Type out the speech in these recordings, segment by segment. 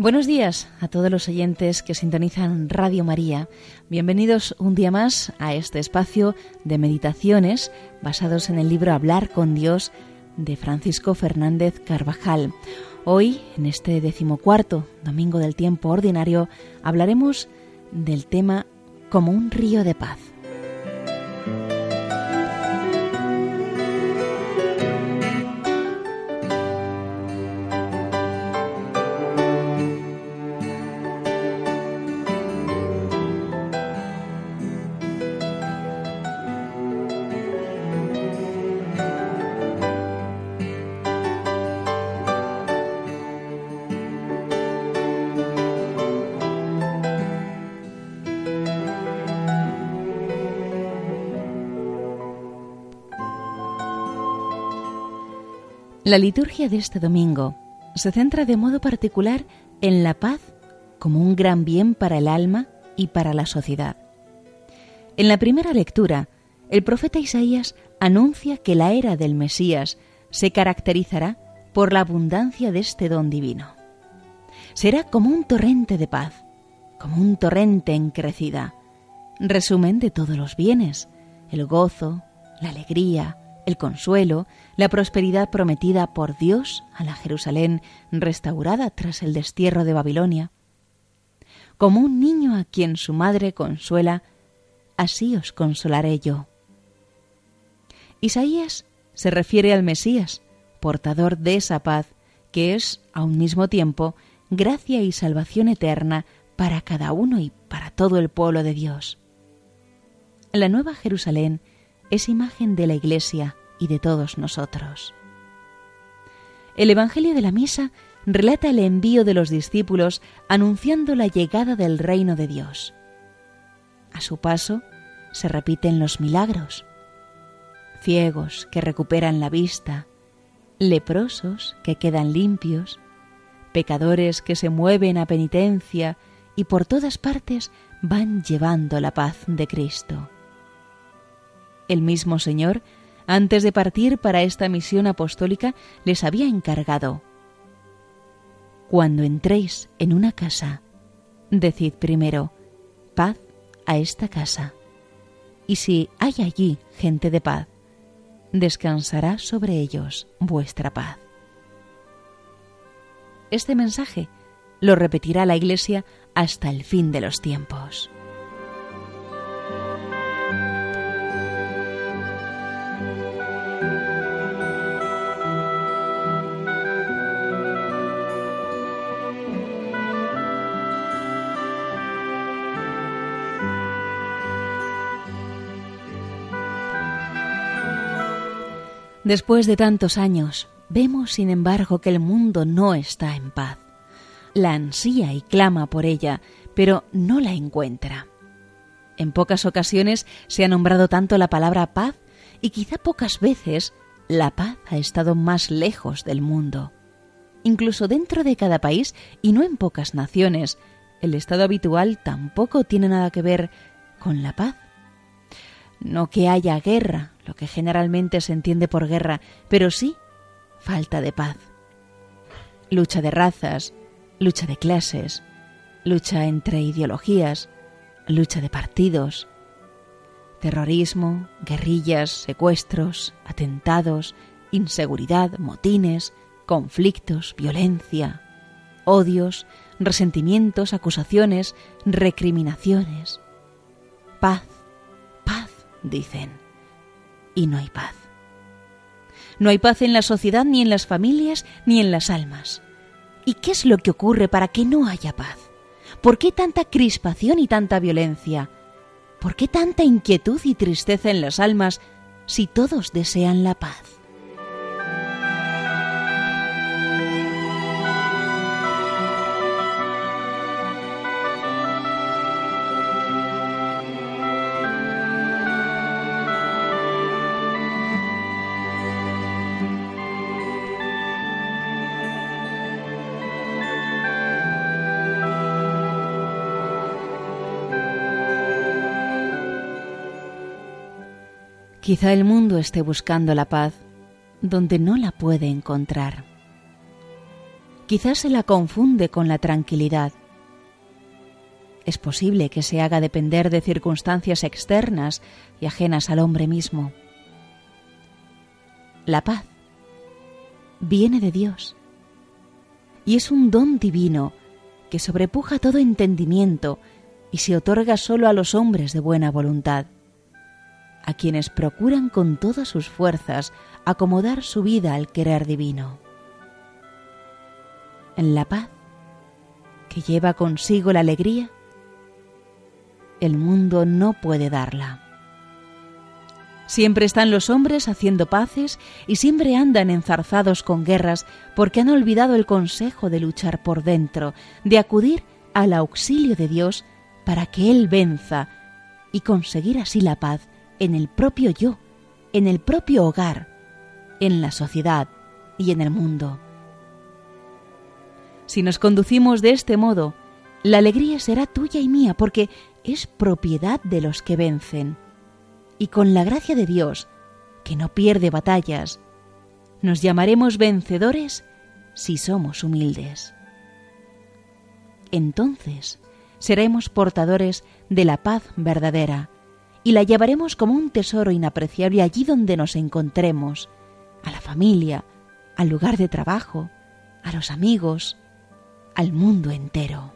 Buenos días a todos los oyentes que sintonizan Radio María. Bienvenidos un día más a este espacio de meditaciones basados en el libro Hablar con Dios de Francisco Fernández Carvajal. Hoy, en este decimocuarto domingo del tiempo ordinario, hablaremos del tema como un río de paz. La liturgia de este domingo se centra de modo particular en la paz como un gran bien para el alma y para la sociedad. En la primera lectura, el profeta Isaías anuncia que la era del Mesías se caracterizará por la abundancia de este don divino. Será como un torrente de paz, como un torrente en crecida, resumen de todos los bienes, el gozo, la alegría, el consuelo, la prosperidad prometida por Dios a la Jerusalén restaurada tras el destierro de Babilonia. Como un niño a quien su madre consuela, así os consolaré yo. Isaías se refiere al Mesías, portador de esa paz que es, a un mismo tiempo, gracia y salvación eterna para cada uno y para todo el pueblo de Dios. La nueva Jerusalén es imagen de la Iglesia y de todos nosotros. El Evangelio de la Misa relata el envío de los discípulos anunciando la llegada del reino de Dios. A su paso se repiten los milagros. Ciegos que recuperan la vista, leprosos que quedan limpios, pecadores que se mueven a penitencia y por todas partes van llevando la paz de Cristo. El mismo Señor, antes de partir para esta misión apostólica, les había encargado, Cuando entréis en una casa, decid primero, paz a esta casa. Y si hay allí gente de paz, descansará sobre ellos vuestra paz. Este mensaje lo repetirá la Iglesia hasta el fin de los tiempos. Después de tantos años, vemos sin embargo que el mundo no está en paz. La ansía y clama por ella, pero no la encuentra. En pocas ocasiones se ha nombrado tanto la palabra paz y quizá pocas veces la paz ha estado más lejos del mundo. Incluso dentro de cada país y no en pocas naciones, el estado habitual tampoco tiene nada que ver con la paz. No que haya guerra, lo que generalmente se entiende por guerra, pero sí falta de paz. Lucha de razas, lucha de clases, lucha entre ideologías, lucha de partidos, terrorismo, guerrillas, secuestros, atentados, inseguridad, motines, conflictos, violencia, odios, resentimientos, acusaciones, recriminaciones. Paz, paz, dicen y no hay paz. No hay paz en la sociedad, ni en las familias, ni en las almas. ¿Y qué es lo que ocurre para que no haya paz? ¿Por qué tanta crispación y tanta violencia? ¿Por qué tanta inquietud y tristeza en las almas si todos desean la paz? Quizá el mundo esté buscando la paz donde no la puede encontrar. quizás se la confunde con la tranquilidad. Es posible que se haga depender de circunstancias externas y ajenas al hombre mismo. La paz viene de Dios y es un don divino que sobrepuja todo entendimiento y se otorga solo a los hombres de buena voluntad, a quienes procuran con todas sus fuerzas acomodar su vida al querer divino. En la paz, que lleva consigo la alegría, el mundo no puede darla. Siempre están los hombres haciendo paces y siempre andan enzarzados con guerras porque han olvidado el consejo de luchar por dentro, de acudir al auxilio de Dios para que Él venza y conseguir así la paz en el propio yo, en el propio hogar, en la sociedad y en el mundo. Si nos conducimos de este modo, la alegría será tuya y mía porque es propiedad de los que vencen y con la gracia de Dios, que no pierde batallas, nos llamaremos vencedores si somos humildes. Entonces seremos portadores de la paz verdadera y la llevaremos como un tesoro inapreciable allí donde nos encontremos, a la familia, al lugar de trabajo, a los amigos, al mundo entero.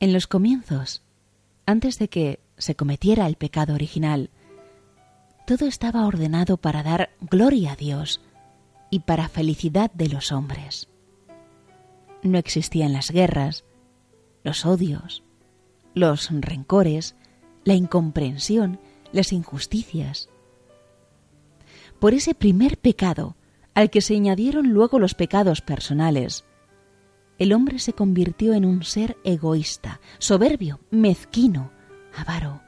En los comienzos, antes de que se cometiera el pecado original, todo estaba ordenado para dar gloria a Dios y para felicidad de los hombres. No existían las guerras, los odios, los rencores, la incomprensión, las injusticias. Por ese primer pecado, al que se añadieron luego los pecados personales, el hombre se convirtió en un ser egoísta, soberbio, mezquino, avaro.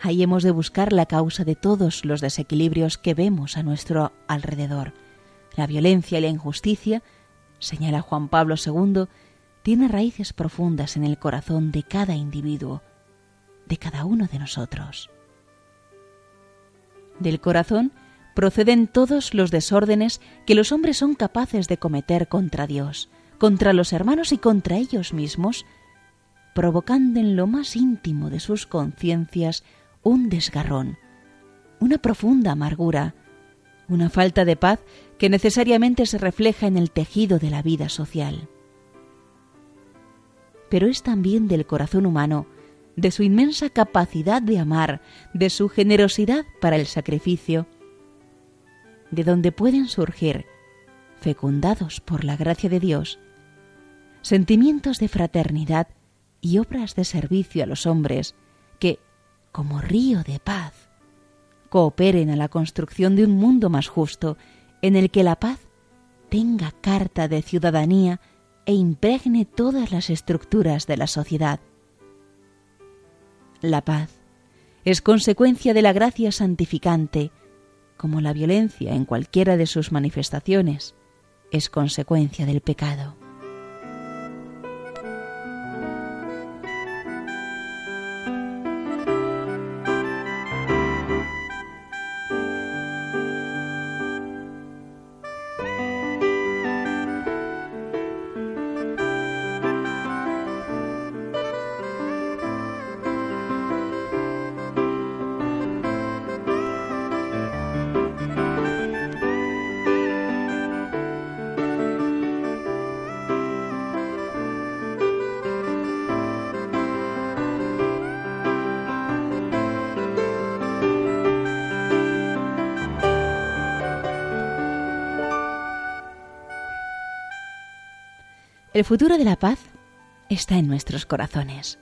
Ahí hemos de buscar la causa de todos los desequilibrios que vemos a nuestro alrededor. La violencia y la injusticia, señala Juan Pablo II, tiene raíces profundas en el corazón de cada individuo, de cada uno de nosotros. Del corazón proceden todos los desórdenes que los hombres son capaces de cometer contra Dios, contra los hermanos y contra ellos mismos, provocando en lo más íntimo de sus conciencias un desgarrón, una profunda amargura, una falta de paz que necesariamente se refleja en el tejido de la vida social. Pero es también del corazón humano, de su inmensa capacidad de amar, de su generosidad para el sacrificio, de donde pueden surgir, fecundados por la gracia de Dios, sentimientos de fraternidad y obras de servicio a los hombres que, como río de paz, cooperen a la construcción de un mundo más justo en el que la paz tenga carta de ciudadanía e impregne todas las estructuras de la sociedad. La paz es consecuencia de la gracia santificante, como la violencia en cualquiera de sus manifestaciones es consecuencia del pecado. El futuro de la paz está en nuestros corazones,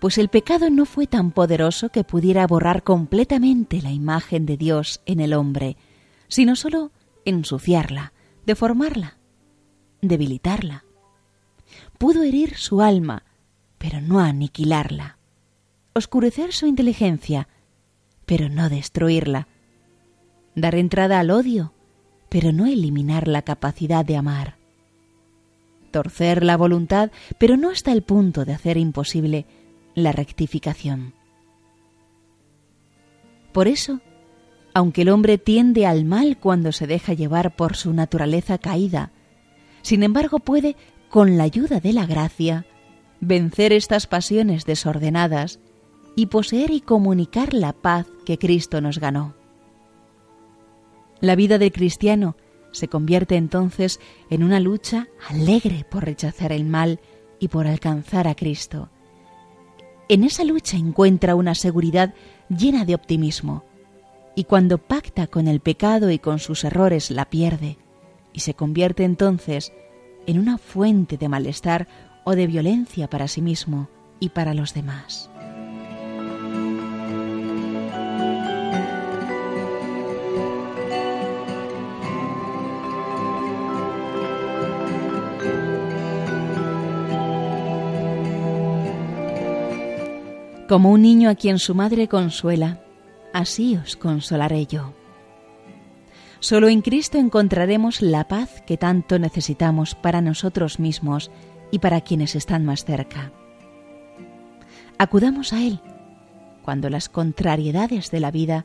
pues el pecado no fue tan poderoso que pudiera borrar completamente la imagen de Dios en el hombre, sino sólo ensuciarla, deformarla, debilitarla. Pudo herir su alma, pero no aniquilarla, oscurecer su inteligencia, pero no destruirla. Dar entrada al odio, pero no eliminar la capacidad de amar. Torcer la voluntad, pero no hasta el punto de hacer imposible la rectificación. Por eso, aunque el hombre tiende al mal cuando se deja llevar por su naturaleza caída, sin embargo puede, con la ayuda de la gracia, vencer estas pasiones desordenadas y poseer y comunicar la paz que Cristo nos ganó. La vida del cristiano se convierte entonces en una lucha alegre por rechazar el mal y por alcanzar a Cristo. En esa lucha encuentra una seguridad llena de optimismo, y cuando pacta con el pecado y con sus errores la pierde, y se convierte entonces en una fuente de malestar o de violencia para sí mismo y para los demás. Como un niño a quien su madre consuela, así os consolaré yo. Solo en Cristo encontraremos la paz que tanto necesitamos para nosotros mismos y para quienes están más cerca. Acudamos a Él cuando las contrariedades de la vida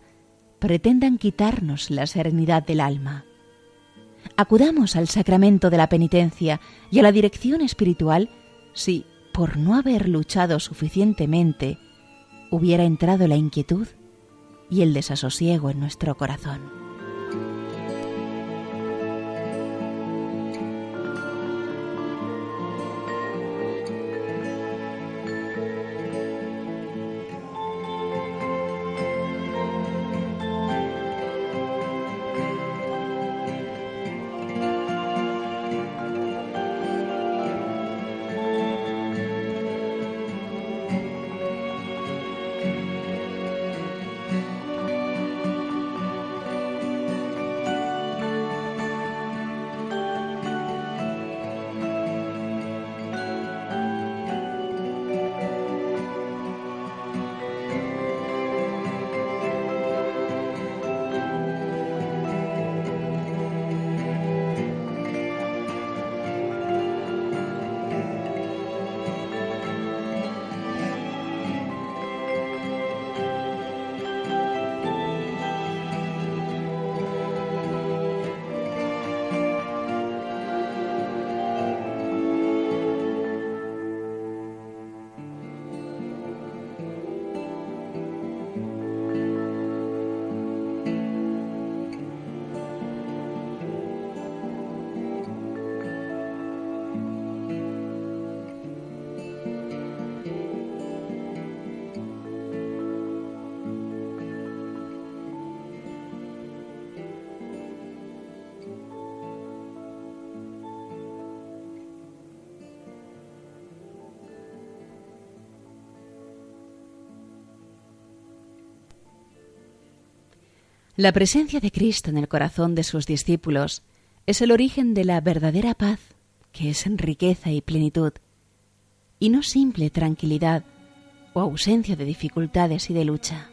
pretendan quitarnos la serenidad del alma. Acudamos al sacramento de la penitencia y a la dirección espiritual si, por no haber luchado suficientemente, hubiera entrado la inquietud y el desasosiego en nuestro corazón. La presencia de Cristo en el corazón de sus discípulos es el origen de la verdadera paz, que es en riqueza y plenitud, y no simple tranquilidad o ausencia de dificultades y de lucha.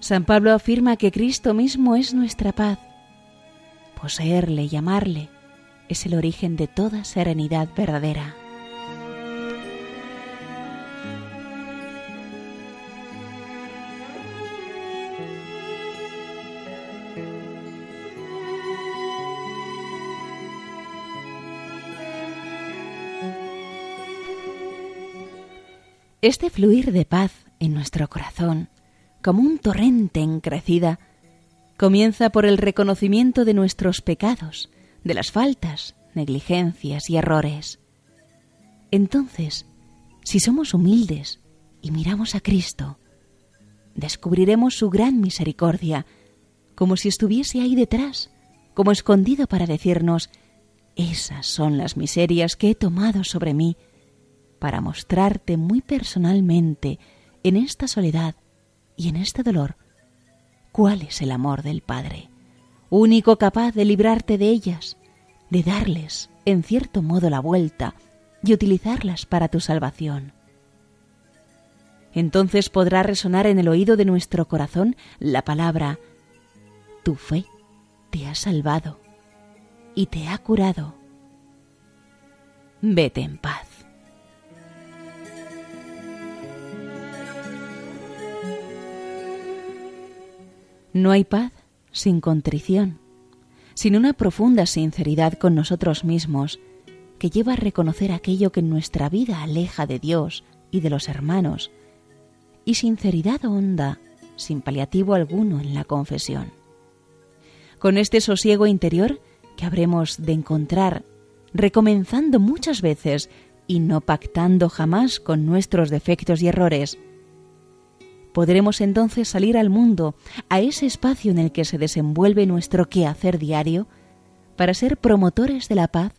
San Pablo afirma que Cristo mismo es nuestra paz. Poseerle y amarle es el origen de toda serenidad verdadera. Este fluir de paz en nuestro corazón, como un torrente en crecida, comienza por el reconocimiento de nuestros pecados, de las faltas, negligencias y errores. Entonces, si somos humildes y miramos a Cristo, descubriremos su gran misericordia, como si estuviese ahí detrás, como escondido para decirnos, esas son las miserias que he tomado sobre mí para mostrarte muy personalmente en esta soledad y en este dolor cuál es el amor del Padre, único capaz de librarte de ellas, de darles, en cierto modo, la vuelta y utilizarlas para tu salvación. Entonces podrá resonar en el oído de nuestro corazón la palabra, tu fe te ha salvado y te ha curado. Vete en paz. No hay paz sin contrición, sin una profunda sinceridad con nosotros mismos que lleva a reconocer aquello que en nuestra vida aleja de Dios y de los hermanos, y sinceridad honda, sin paliativo alguno en la confesión. Con este sosiego interior que habremos de encontrar, recomenzando muchas veces y no pactando jamás con nuestros defectos y errores, podremos entonces salir al mundo, a ese espacio en el que se desenvuelve nuestro quehacer diario, para ser promotores de la paz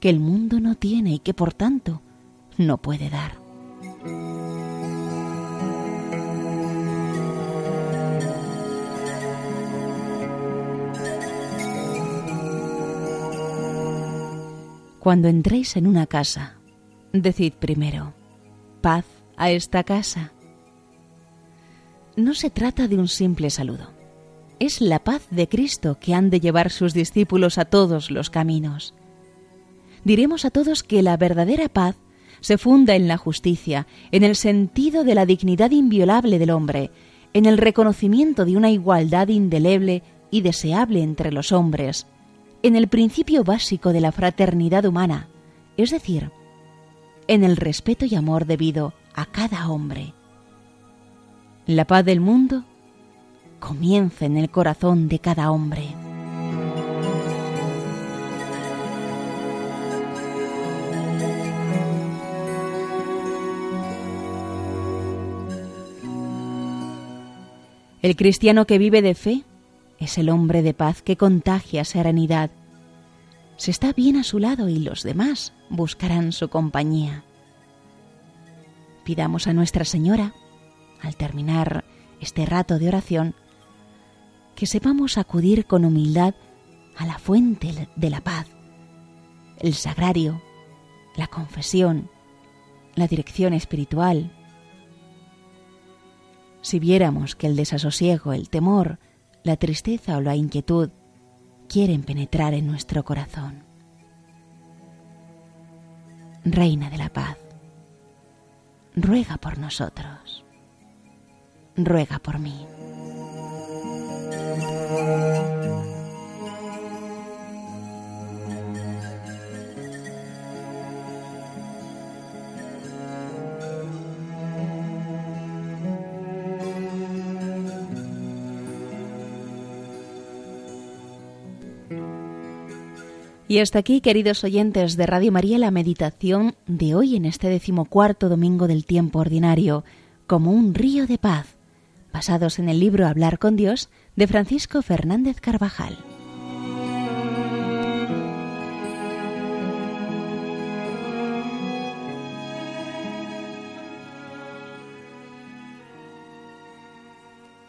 que el mundo no tiene y que por tanto no puede dar. Cuando entréis en una casa, decid primero, paz a esta casa no se trata de un simple saludo. Es la paz de Cristo que han de llevar sus discípulos a todos los caminos. Diremos a todos que la verdadera paz se funda en la justicia, en el sentido de la dignidad inviolable del hombre, en el reconocimiento de una igualdad indeleble y deseable entre los hombres, en el principio básico de la fraternidad humana, es decir, en el respeto y amor debido a cada hombre la paz del mundo comienza en el corazón de cada hombre. El cristiano que vive de fe es el hombre de paz que contagia serenidad. Se está bien a su lado y los demás buscarán su compañía. Pidamos a Nuestra Señora al terminar este rato de oración, que sepamos acudir con humildad a la fuente de la paz, el sagrario, la confesión, la dirección espiritual. Si viéramos que el desasosiego, el temor, la tristeza o la inquietud quieren penetrar en nuestro corazón. Reina de la paz, ruega por nosotros ruega por mí. Y hasta aquí, queridos oyentes de Radio María, la meditación de hoy en este decimocuarto domingo del tiempo ordinario, como un río de paz basados en el libro Hablar con Dios de Francisco Fernández Carvajal.